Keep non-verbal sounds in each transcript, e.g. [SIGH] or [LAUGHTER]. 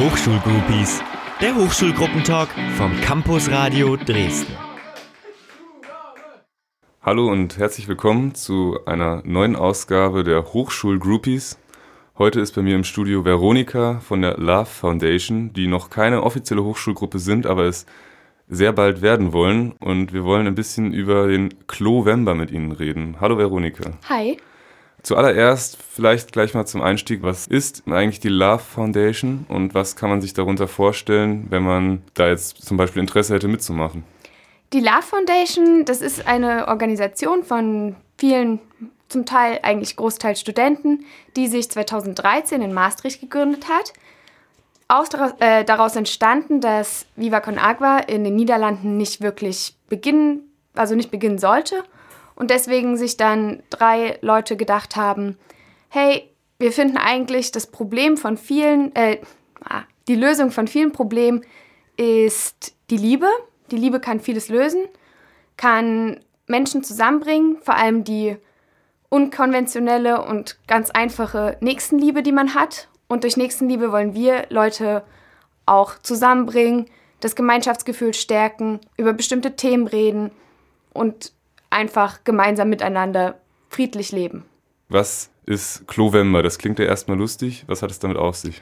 Hochschulgroupies, der Hochschulgruppentalk vom Campus Radio Dresden. Hallo und herzlich willkommen zu einer neuen Ausgabe der Hochschulgroupies. Heute ist bei mir im Studio Veronika von der Love Foundation, die noch keine offizielle Hochschulgruppe sind, aber es sehr bald werden wollen. Und wir wollen ein bisschen über den Klovember mit Ihnen reden. Hallo Veronika. Hi. Zuallererst vielleicht gleich mal zum Einstieg, was ist eigentlich die Love Foundation und was kann man sich darunter vorstellen, wenn man da jetzt zum Beispiel Interesse hätte mitzumachen? Die Love Foundation, das ist eine Organisation von vielen, zum Teil eigentlich Großteil Studenten, die sich 2013 in Maastricht gegründet hat. Aus, äh, daraus entstanden, dass Viva Con Agua in den Niederlanden nicht wirklich beginnen, also nicht beginnen sollte und deswegen sich dann drei Leute gedacht haben, hey, wir finden eigentlich das Problem von vielen, äh, ah, die Lösung von vielen Problemen ist die Liebe. Die Liebe kann vieles lösen, kann Menschen zusammenbringen, vor allem die unkonventionelle und ganz einfache Nächstenliebe, die man hat. Und durch Nächstenliebe wollen wir Leute auch zusammenbringen, das Gemeinschaftsgefühl stärken, über bestimmte Themen reden und einfach gemeinsam miteinander friedlich leben. Was ist Klovember? Das klingt ja erstmal lustig. Was hat es damit auf sich?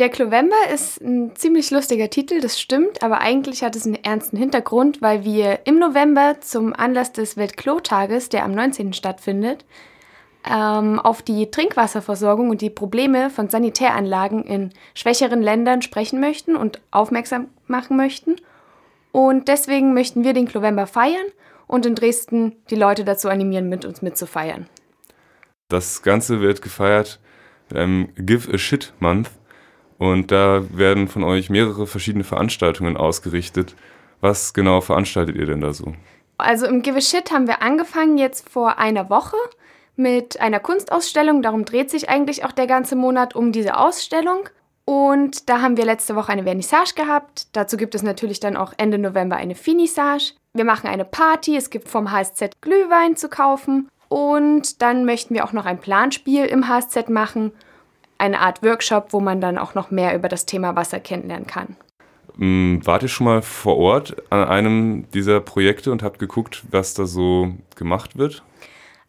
Der Klovember ist ein ziemlich lustiger Titel, das stimmt, aber eigentlich hat es einen ernsten Hintergrund, weil wir im November zum Anlass des Weltklotages, der am 19. stattfindet, ähm, auf die Trinkwasserversorgung und die Probleme von Sanitäranlagen in schwächeren Ländern sprechen möchten und aufmerksam machen möchten. Und deswegen möchten wir den Klovember feiern und in Dresden die Leute dazu animieren, mit uns mitzufeiern. Das Ganze wird gefeiert mit einem Give a Shit Month und da werden von euch mehrere verschiedene Veranstaltungen ausgerichtet. Was genau veranstaltet ihr denn da so? Also im Give a Shit haben wir angefangen jetzt vor einer Woche mit einer Kunstausstellung. Darum dreht sich eigentlich auch der ganze Monat um diese Ausstellung. Und da haben wir letzte Woche eine Vernissage gehabt. Dazu gibt es natürlich dann auch Ende November eine Finissage. Wir machen eine Party, es gibt vom HSZ Glühwein zu kaufen. Und dann möchten wir auch noch ein Planspiel im HSZ machen. Eine Art Workshop, wo man dann auch noch mehr über das Thema Wasser kennenlernen kann. Mm, wart ihr schon mal vor Ort an einem dieser Projekte und habt geguckt, was da so gemacht wird?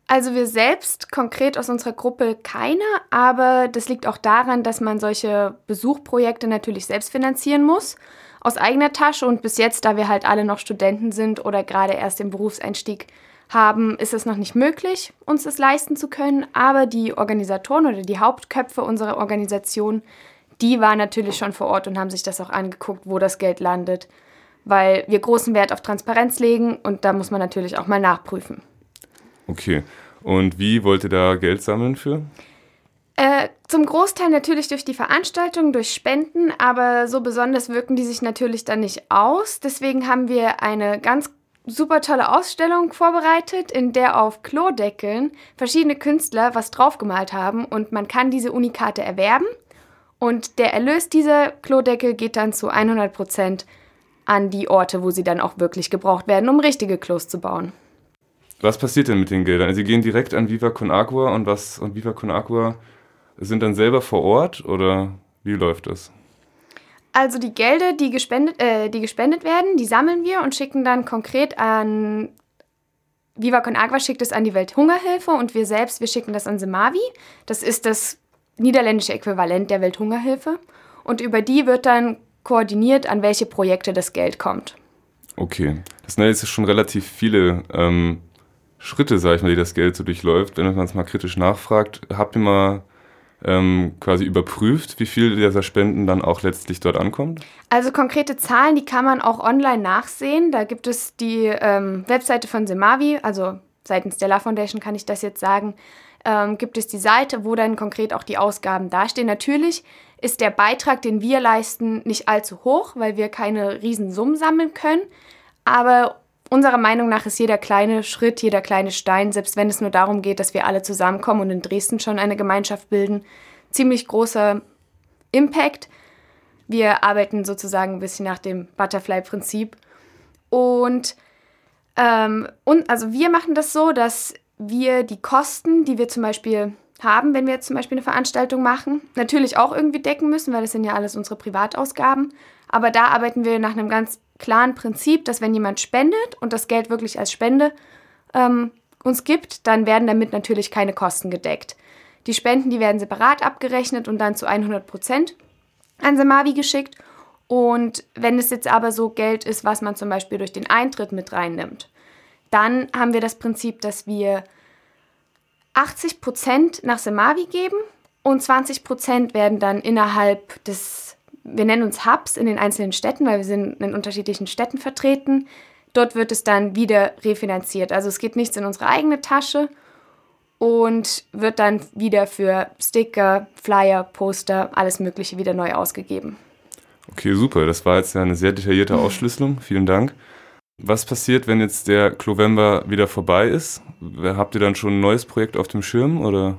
Also wir selbst konkret aus unserer Gruppe keine, aber das liegt auch daran, dass man solche Besuchprojekte natürlich selbst finanzieren muss aus eigener Tasche und bis jetzt, da wir halt alle noch Studenten sind oder gerade erst den Berufseinstieg haben, ist es noch nicht möglich, uns das leisten zu können. Aber die Organisatoren oder die Hauptköpfe unserer Organisation, die waren natürlich schon vor Ort und haben sich das auch angeguckt, wo das Geld landet, weil wir großen Wert auf Transparenz legen und da muss man natürlich auch mal nachprüfen. Okay. Und wie wollt ihr da Geld sammeln für? Äh, zum Großteil natürlich durch die Veranstaltung, durch Spenden, aber so besonders wirken die sich natürlich dann nicht aus. Deswegen haben wir eine ganz super tolle Ausstellung vorbereitet, in der auf Klodeckeln verschiedene Künstler was draufgemalt haben und man kann diese Unikate erwerben. Und der Erlös dieser Klodeckel geht dann zu 100 Prozent an die Orte, wo sie dann auch wirklich gebraucht werden, um richtige Klos zu bauen. Was passiert denn mit den Geldern? Sie gehen direkt an Viva Con Agua und was und Viva Con Agua sind dann selber vor Ort oder wie läuft das? Also die Gelder, die gespendet, äh, die gespendet werden, die sammeln wir und schicken dann konkret an Viva Con Agua schickt es an die Welthungerhilfe und wir selbst, wir schicken das an Semavi. Das ist das niederländische Äquivalent der Welthungerhilfe. Und über die wird dann koordiniert, an welche Projekte das Geld kommt. Okay, das sind jetzt schon relativ viele ähm, Schritte, sag ich mal, die das Geld so durchläuft. Wenn man es mal kritisch nachfragt, habt ihr mal ähm, quasi überprüft, wie viel dieser Spenden dann auch letztlich dort ankommt? Also konkrete Zahlen, die kann man auch online nachsehen. Da gibt es die ähm, Webseite von Semavi, also seitens der La Foundation kann ich das jetzt sagen, ähm, gibt es die Seite, wo dann konkret auch die Ausgaben dastehen. Natürlich ist der Beitrag, den wir leisten, nicht allzu hoch, weil wir keine Riesensummen sammeln können. Aber unserer Meinung nach ist jeder kleine Schritt, jeder kleine Stein, selbst wenn es nur darum geht, dass wir alle zusammenkommen und in Dresden schon eine Gemeinschaft bilden, ziemlich großer Impact. Wir arbeiten sozusagen ein bisschen nach dem Butterfly-Prinzip. Und, ähm, und also wir machen das so, dass wir die Kosten, die wir zum Beispiel haben, wenn wir jetzt zum Beispiel eine Veranstaltung machen. Natürlich auch irgendwie decken müssen, weil das sind ja alles unsere Privatausgaben. Aber da arbeiten wir nach einem ganz klaren Prinzip, dass wenn jemand spendet und das Geld wirklich als Spende ähm, uns gibt, dann werden damit natürlich keine Kosten gedeckt. Die Spenden, die werden separat abgerechnet und dann zu 100 Prozent an Samavi geschickt. Und wenn es jetzt aber so Geld ist, was man zum Beispiel durch den Eintritt mit reinnimmt, dann haben wir das Prinzip, dass wir 80 Prozent nach Semavi geben und 20 Prozent werden dann innerhalb des, wir nennen uns Hubs in den einzelnen Städten, weil wir sind in unterschiedlichen Städten vertreten. Dort wird es dann wieder refinanziert. Also es geht nichts in unsere eigene Tasche und wird dann wieder für Sticker, Flyer, Poster, alles Mögliche wieder neu ausgegeben. Okay, super. Das war jetzt ja eine sehr detaillierte Ausschlüsselung. [LAUGHS] Vielen Dank. Was passiert, wenn jetzt der Clovember wieder vorbei ist? Habt ihr dann schon ein neues Projekt auf dem Schirm oder?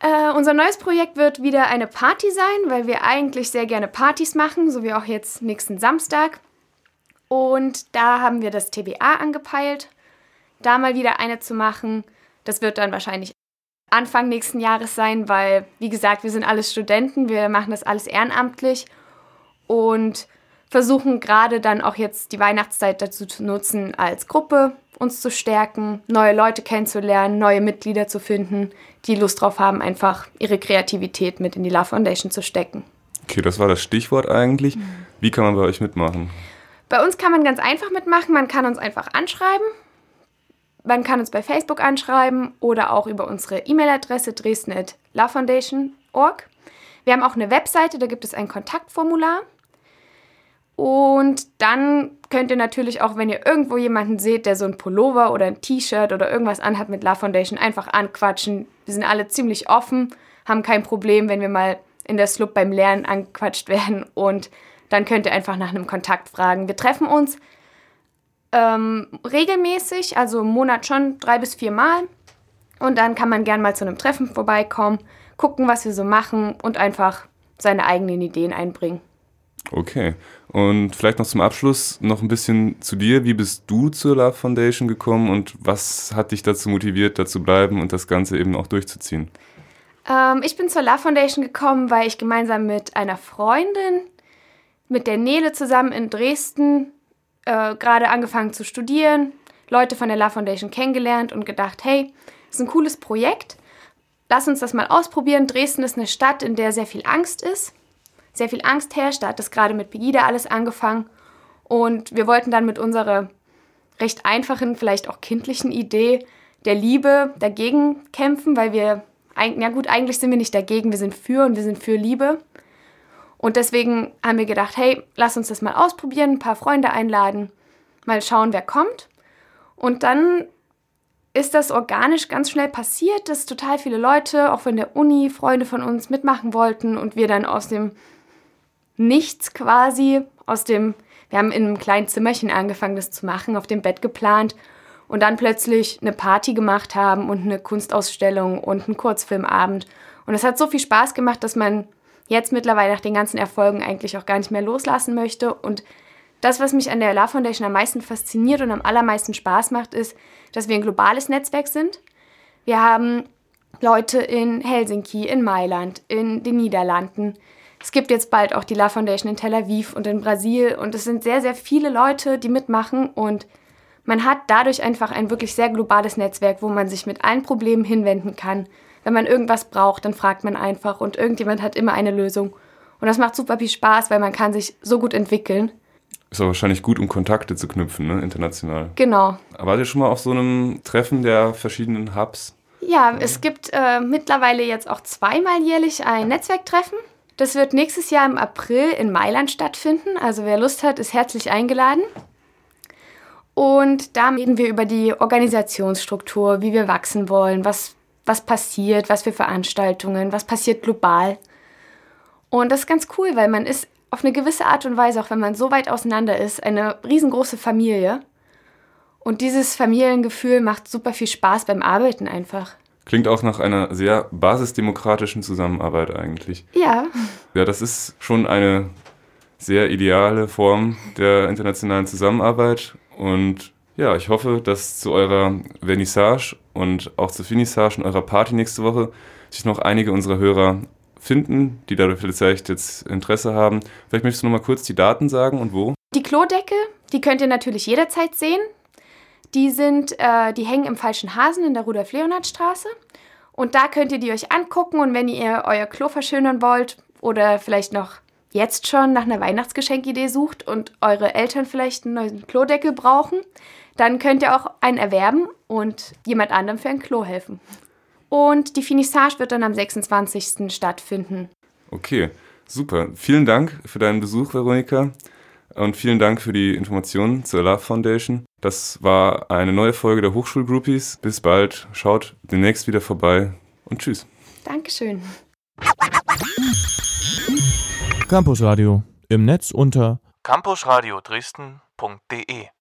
Äh, unser neues Projekt wird wieder eine Party sein, weil wir eigentlich sehr gerne Partys machen, so wie auch jetzt nächsten Samstag. Und da haben wir das TBA angepeilt, da mal wieder eine zu machen. Das wird dann wahrscheinlich Anfang nächsten Jahres sein, weil, wie gesagt, wir sind alles Studenten, wir machen das alles ehrenamtlich. Und versuchen gerade dann auch jetzt die Weihnachtszeit dazu zu nutzen, als Gruppe uns zu stärken, neue Leute kennenzulernen, neue Mitglieder zu finden, die Lust drauf haben, einfach ihre Kreativität mit in die Love Foundation zu stecken. Okay, das war das Stichwort eigentlich. Wie kann man bei euch mitmachen? Bei uns kann man ganz einfach mitmachen. Man kann uns einfach anschreiben. Man kann uns bei Facebook anschreiben oder auch über unsere E-Mail-Adresse dresden.lovefoundation.org. Wir haben auch eine Webseite, da gibt es ein Kontaktformular. Und dann könnt ihr natürlich auch, wenn ihr irgendwo jemanden seht, der so ein Pullover oder ein T-Shirt oder irgendwas anhat mit Love Foundation, einfach anquatschen. Wir sind alle ziemlich offen, haben kein Problem, wenn wir mal in der Slub beim Lernen angequatscht [LAUGHS] werden. Und dann könnt ihr einfach nach einem Kontakt fragen. Wir treffen uns ähm, regelmäßig, also im Monat schon drei bis vier Mal. Und dann kann man gern mal zu einem Treffen vorbeikommen, gucken, was wir so machen und einfach seine eigenen Ideen einbringen. Okay. Und vielleicht noch zum Abschluss noch ein bisschen zu dir. Wie bist du zur Love Foundation gekommen und was hat dich dazu motiviert, da zu bleiben und das Ganze eben auch durchzuziehen? Ähm, ich bin zur Love Foundation gekommen, weil ich gemeinsam mit einer Freundin, mit der Nele zusammen in Dresden, äh, gerade angefangen zu studieren, Leute von der Love Foundation kennengelernt und gedacht, hey, das ist ein cooles Projekt. Lass uns das mal ausprobieren. Dresden ist eine Stadt, in der sehr viel Angst ist sehr viel Angst herrscht. Da hat das gerade mit Pegida alles angefangen. Und wir wollten dann mit unserer recht einfachen, vielleicht auch kindlichen Idee der Liebe dagegen kämpfen, weil wir, ja gut, eigentlich sind wir nicht dagegen, wir sind für und wir sind für Liebe. Und deswegen haben wir gedacht, hey, lass uns das mal ausprobieren, ein paar Freunde einladen, mal schauen, wer kommt. Und dann ist das organisch ganz schnell passiert, dass total viele Leute, auch von der Uni, Freunde von uns mitmachen wollten und wir dann aus dem nichts quasi aus dem, wir haben in einem kleinen Zimmerchen angefangen, das zu machen, auf dem Bett geplant und dann plötzlich eine Party gemacht haben und eine Kunstausstellung und einen Kurzfilmabend. Und es hat so viel Spaß gemacht, dass man jetzt mittlerweile nach den ganzen Erfolgen eigentlich auch gar nicht mehr loslassen möchte. Und das, was mich an der La Foundation am meisten fasziniert und am allermeisten Spaß macht, ist, dass wir ein globales Netzwerk sind. Wir haben Leute in Helsinki, in Mailand, in den Niederlanden, es gibt jetzt bald auch die La Foundation in Tel Aviv und in Brasil und es sind sehr, sehr viele Leute, die mitmachen und man hat dadurch einfach ein wirklich sehr globales Netzwerk, wo man sich mit allen Problemen hinwenden kann. Wenn man irgendwas braucht, dann fragt man einfach und irgendjemand hat immer eine Lösung. Und das macht super viel Spaß, weil man kann sich so gut entwickeln. Ist auch wahrscheinlich gut, um Kontakte zu knüpfen, ne? international. Genau. Aber wart ihr schon mal auf so einem Treffen der verschiedenen Hubs? Ja, es gibt äh, mittlerweile jetzt auch zweimal jährlich ein Netzwerktreffen. Das wird nächstes Jahr im April in Mailand stattfinden. Also wer Lust hat, ist herzlich eingeladen. Und da reden wir über die Organisationsstruktur, wie wir wachsen wollen, was, was passiert, was für Veranstaltungen, was passiert global. Und das ist ganz cool, weil man ist auf eine gewisse Art und Weise, auch wenn man so weit auseinander ist, eine riesengroße Familie. Und dieses Familiengefühl macht super viel Spaß beim Arbeiten einfach. Klingt auch nach einer sehr basisdemokratischen Zusammenarbeit eigentlich. Ja. Ja, das ist schon eine sehr ideale Form der internationalen Zusammenarbeit. Und ja, ich hoffe, dass zu eurer Vernissage und auch zur Finissage und eurer Party nächste Woche sich noch einige unserer Hörer finden, die da vielleicht jetzt Interesse haben. Vielleicht möchtest du noch mal kurz die Daten sagen und wo? Die Klodeckel, die könnt ihr natürlich jederzeit sehen. Die sind, äh, die hängen im Falschen Hasen in der Rudolf-Leonhard-Straße. Und da könnt ihr die euch angucken und wenn ihr euer Klo verschönern wollt oder vielleicht noch jetzt schon nach einer Weihnachtsgeschenkidee sucht und eure Eltern vielleicht einen neuen Klodeckel brauchen, dann könnt ihr auch einen erwerben und jemand anderem für ein Klo helfen. Und die Finissage wird dann am 26. stattfinden. Okay, super. Vielen Dank für deinen Besuch, Veronika. Und vielen Dank für die Informationen zur Love Foundation. Das war eine neue Folge der Hochschulgroupies. Bis bald. Schaut demnächst wieder vorbei und tschüss. Dankeschön. Campus Radio im Netz unter campusradio Dresden.de